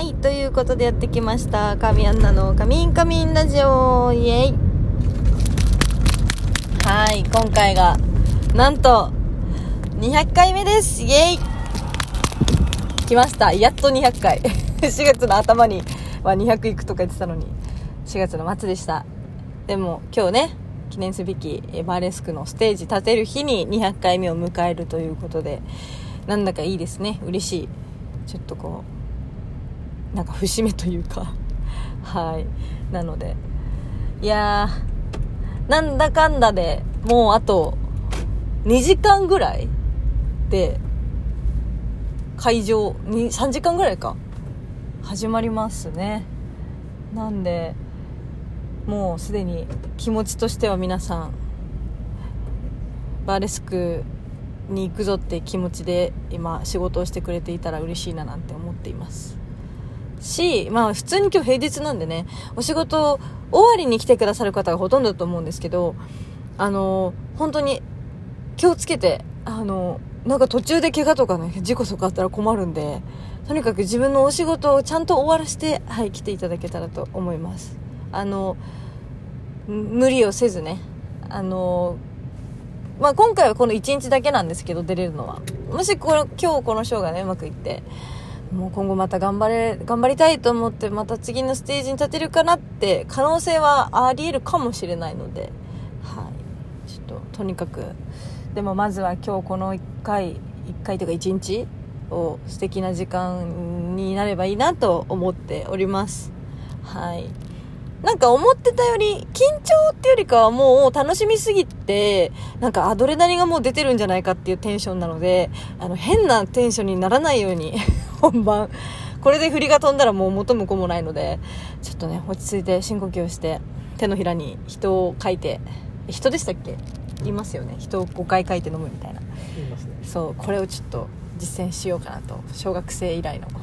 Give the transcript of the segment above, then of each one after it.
はい、ということでやってきました。神アンナのカミンカミンラジオイエイはい、今回が、なんと、200回目ですイエイ来ました。やっと200回。4月の頭には200いくとか言ってたのに、4月の末でした。でも、今日ね、記念すべきバーレスクのステージ立てる日に200回目を迎えるということで、なんだかいいですね。嬉しい。ちょっとこう、なんか節目というか。はい。なので。いやーなんだかんだでもうあと2時間ぐらいで会場に3時間ぐらいか。始まりますね。なんでもうすでに気持ちとしては皆さんバーレスクに行くぞって気持ちで今仕事をしてくれていたら嬉しいななんて思っています。し、まあ普通に今日平日なんでね、お仕事終わりに来てくださる方がほとんどだと思うんですけど、あの、本当に気をつけて、あの、なんか途中で怪我とかね、事故とかあったら困るんで、とにかく自分のお仕事をちゃんと終わらせて、はい、来ていただけたらと思います。あの、無理をせずね、あの、まあ今回はこの1日だけなんですけど、出れるのは。もしこの、今日このショーがね、うまくいって、もう今後また頑張れ、頑張りたいと思って、また次のステージに立てるかなって、可能性はあり得るかもしれないので、はい。ちょっと、とにかく、でもまずは今日この1回、1回というか1日を素敵な時間になればいいなと思っております。はい。なんか思ってたより、緊張っていうよりかはもう楽しみすぎて、なんかアドレナリンがもう出てるんじゃないかっていうテンションなので、あの変なテンションにならないように、本番。これで振りが飛んだらもう元も子もないので、ちょっとね、落ち着いて深呼吸をして、手のひらに人を書いて、人でしたっけ？言いますよね。人を5回書いて飲むみたいな。ねそう、これをちょっと実践しようかなと。小学生以来の。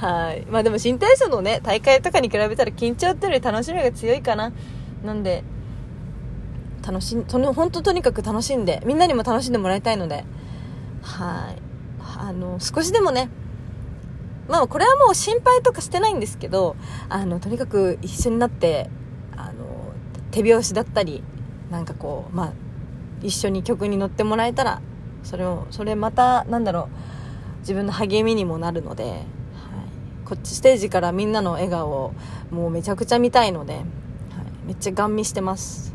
はい。まあでも新体操のね、大会とかに比べたら緊張っていうより楽しみが強いかな。なんで、楽しん、とに、本当とにかく楽しんで、みんなにも楽しんでもらいたいので、はい。あの、少しでもね、まあこれはもう心配とかしてないんですけど、あの、とにかく一緒になって、あの、手拍子だったり、なんかこう、まあ、一緒に曲に乗ってもらえたら、それを、それまた、なんだろう、自分の励みにもなるので、はい、こっちステージからみんなの笑顔をもうめちゃくちゃ見たいので、はい、めっちゃガン見してます。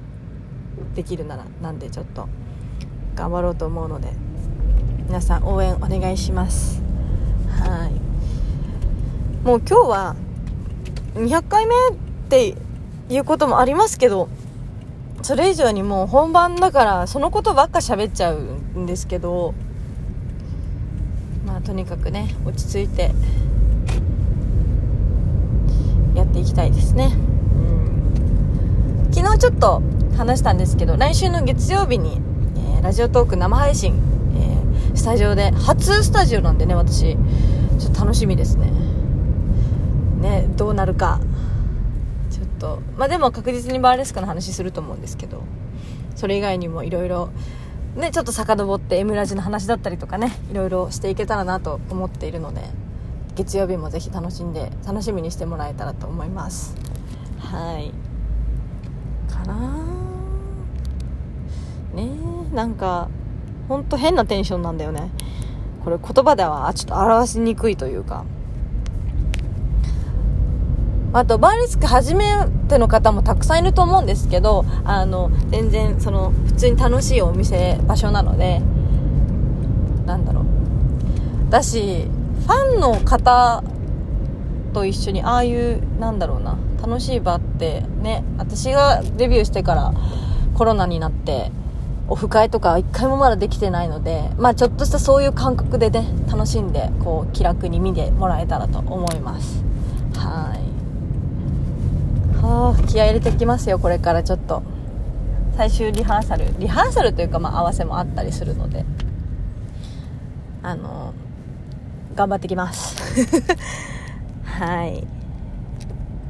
できるならなんでちょっと頑張ろうと思うので。皆さん応援お願いします。はい。もう今日は200回目っていうこともありますけどそれ以上にもう本番だからそのことばっか喋っちゃうんですけどまあとにかくね落ち着いてやっていきたいですね、うん、昨日ちょっと話したんですけど来週の月曜日に、えーラジオトーク生配信、スタジオで初スタジオなんでね私。ちょっと楽しみですね。ねどうなるか。ちょっとまあでも確実にバーレスクの話すると思うんですけど。それ以外にもいろいろねちょっと遡って M ラジの話だったりとかねいろいろしていけたらなと思っているので月曜日もぜひ楽しんで楽しみにしてもらえたらと思います。はい。かなねなんかほんと変なテンションなんだよね。これ言葉ではちょっと表しにくいというか。あとバーレスク初めての方もたくさんいると思うんですけどあの全然その普通に楽しいお店場所なのでなんだろう。だしファンの方と一緒にああいうなんだろうな楽しい場ってね私がデビューしてからコロナになってオフ会とか一回もまだできてないのでまあちょっとしたそういう感覚でね楽しんでこう気楽に見てもらえたらと思います。はい。はあ気合い入れてきますよこれからちょっと。最終リハーサル。リハーサルというかまあ合わせもあったりするので。あの頑張ってきます。はい。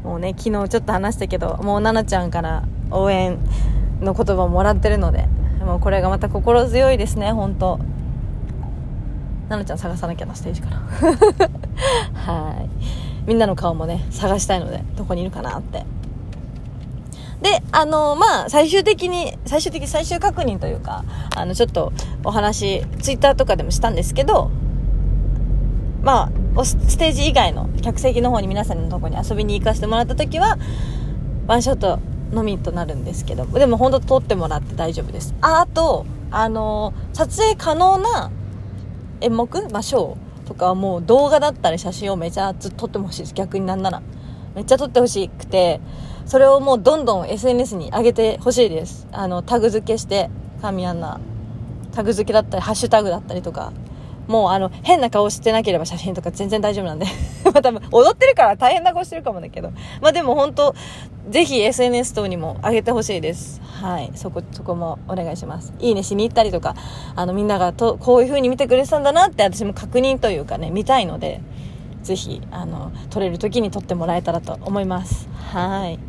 もうね昨日ちょっと話したけどもう奈々ちゃんから応援の言葉をもらってるのででもこれがまた心強いですね本当。なのちゃん探さなきゃなステージから。はい。みんなの顔もね探したいのでどこにいるかなって。で、あの、まあ、最終的に、最終的、最終確認というか、あの、ちょっとお話、ツイッターとかでもしたんですけど、まあ、ステージ以外の客席の方に皆さんのとこに遊びに行かせてもらった時は、ワンショットのみとなるんですけど、でも本当撮ってもらって大丈夫です。あ、あと、あの、撮影可能な演目、まあ、ショーとかはもう動画だったり写真をめちゃずっと撮ってほしいです。逆になんなら。めっちゃ撮ってほしくて、それをもうどんどん SNS に上げてほしいです。あの、タグ付けして、神アンナ。タグ付けだったり、ハッシュタグだったりとか。もうあの、変な顔してなければ写真とか全然大丈夫なんで まあ多分、踊ってるから大変な顔してるかもだけど。まあでも本当、ぜひ SNS 等にも上げてほしいです。はい。そこ、そこもお願いします。いいねしに行ったりとか、あの、みんながと、こういう風に見てくれてたんだなって私も確認というかね、見たいので、ぜひあの撮れる時に撮ってもらえたらと思いますはい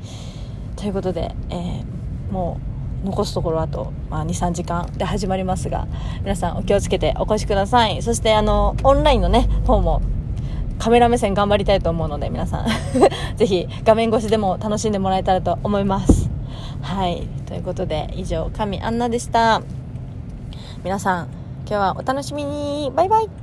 ということで、えー、もう残すところあと、まあ、23時間で始まりますが皆さんお気をつけてお越しください。そしてあのオンラインのね方もカメラ目線頑張りたいと思うので皆さん。ぜひ画面越しでも楽しんでもらえたらと思います。はい。ということで以上神アンナでした。皆さん今日はお楽しみに。バイバイ。